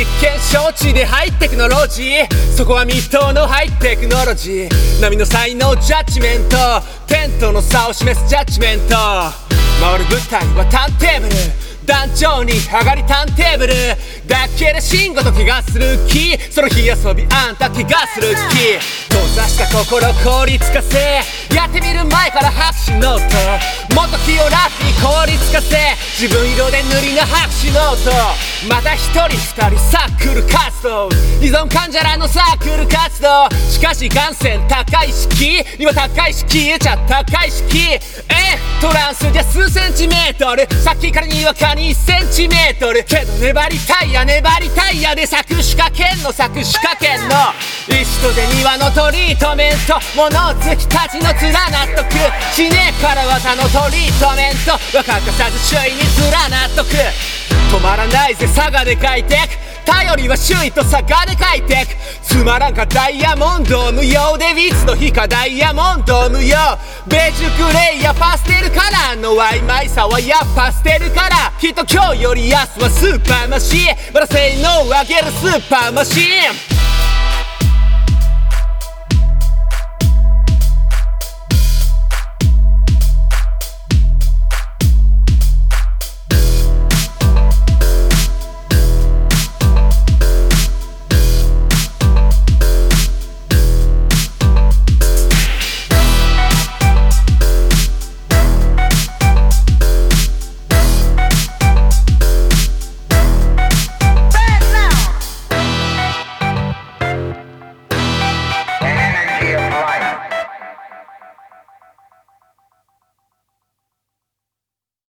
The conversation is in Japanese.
実験承知でハイテクノロジーそこは未踏のハイテクノロジー。波の才能ジャッジメント。テントの差を示すジャッジメント。回る舞台はターンテーブル。団長に上がりターンテーブル。だけで慎吾と怪我する気。その日遊びあんた怪我する気。閉ざした心凍りつかせ。やってみる前から拍手ノート。もっと気を楽に凍りつかせ。自分色で塗りの拍手ノートまた一人二人サークル活動依存患者らのサークル活動しかし眼線高い式今高い式消えちゃ高い式えトランスじゃ数センチメートル。さっきからにわかに1センチメートル。けど粘りたいや粘りたいやで咲く仕掛けんの咲く仕掛けんの石とで庭のトリートメント物好きたちの面納得しね。えから技のトリートメント若かさず周囲に面納得止まらないぜ佐賀で書いてく頼りは周囲と差がで書いてくつ。まらんかダイヤモンド無用でいつの日かダイヤモンド無用ベージュグレーやパステルカラーの曖昧さはやっぱ捨てるからきっと今日より明日はスーパーマシン。まだ性能を上げるスーパーマシン。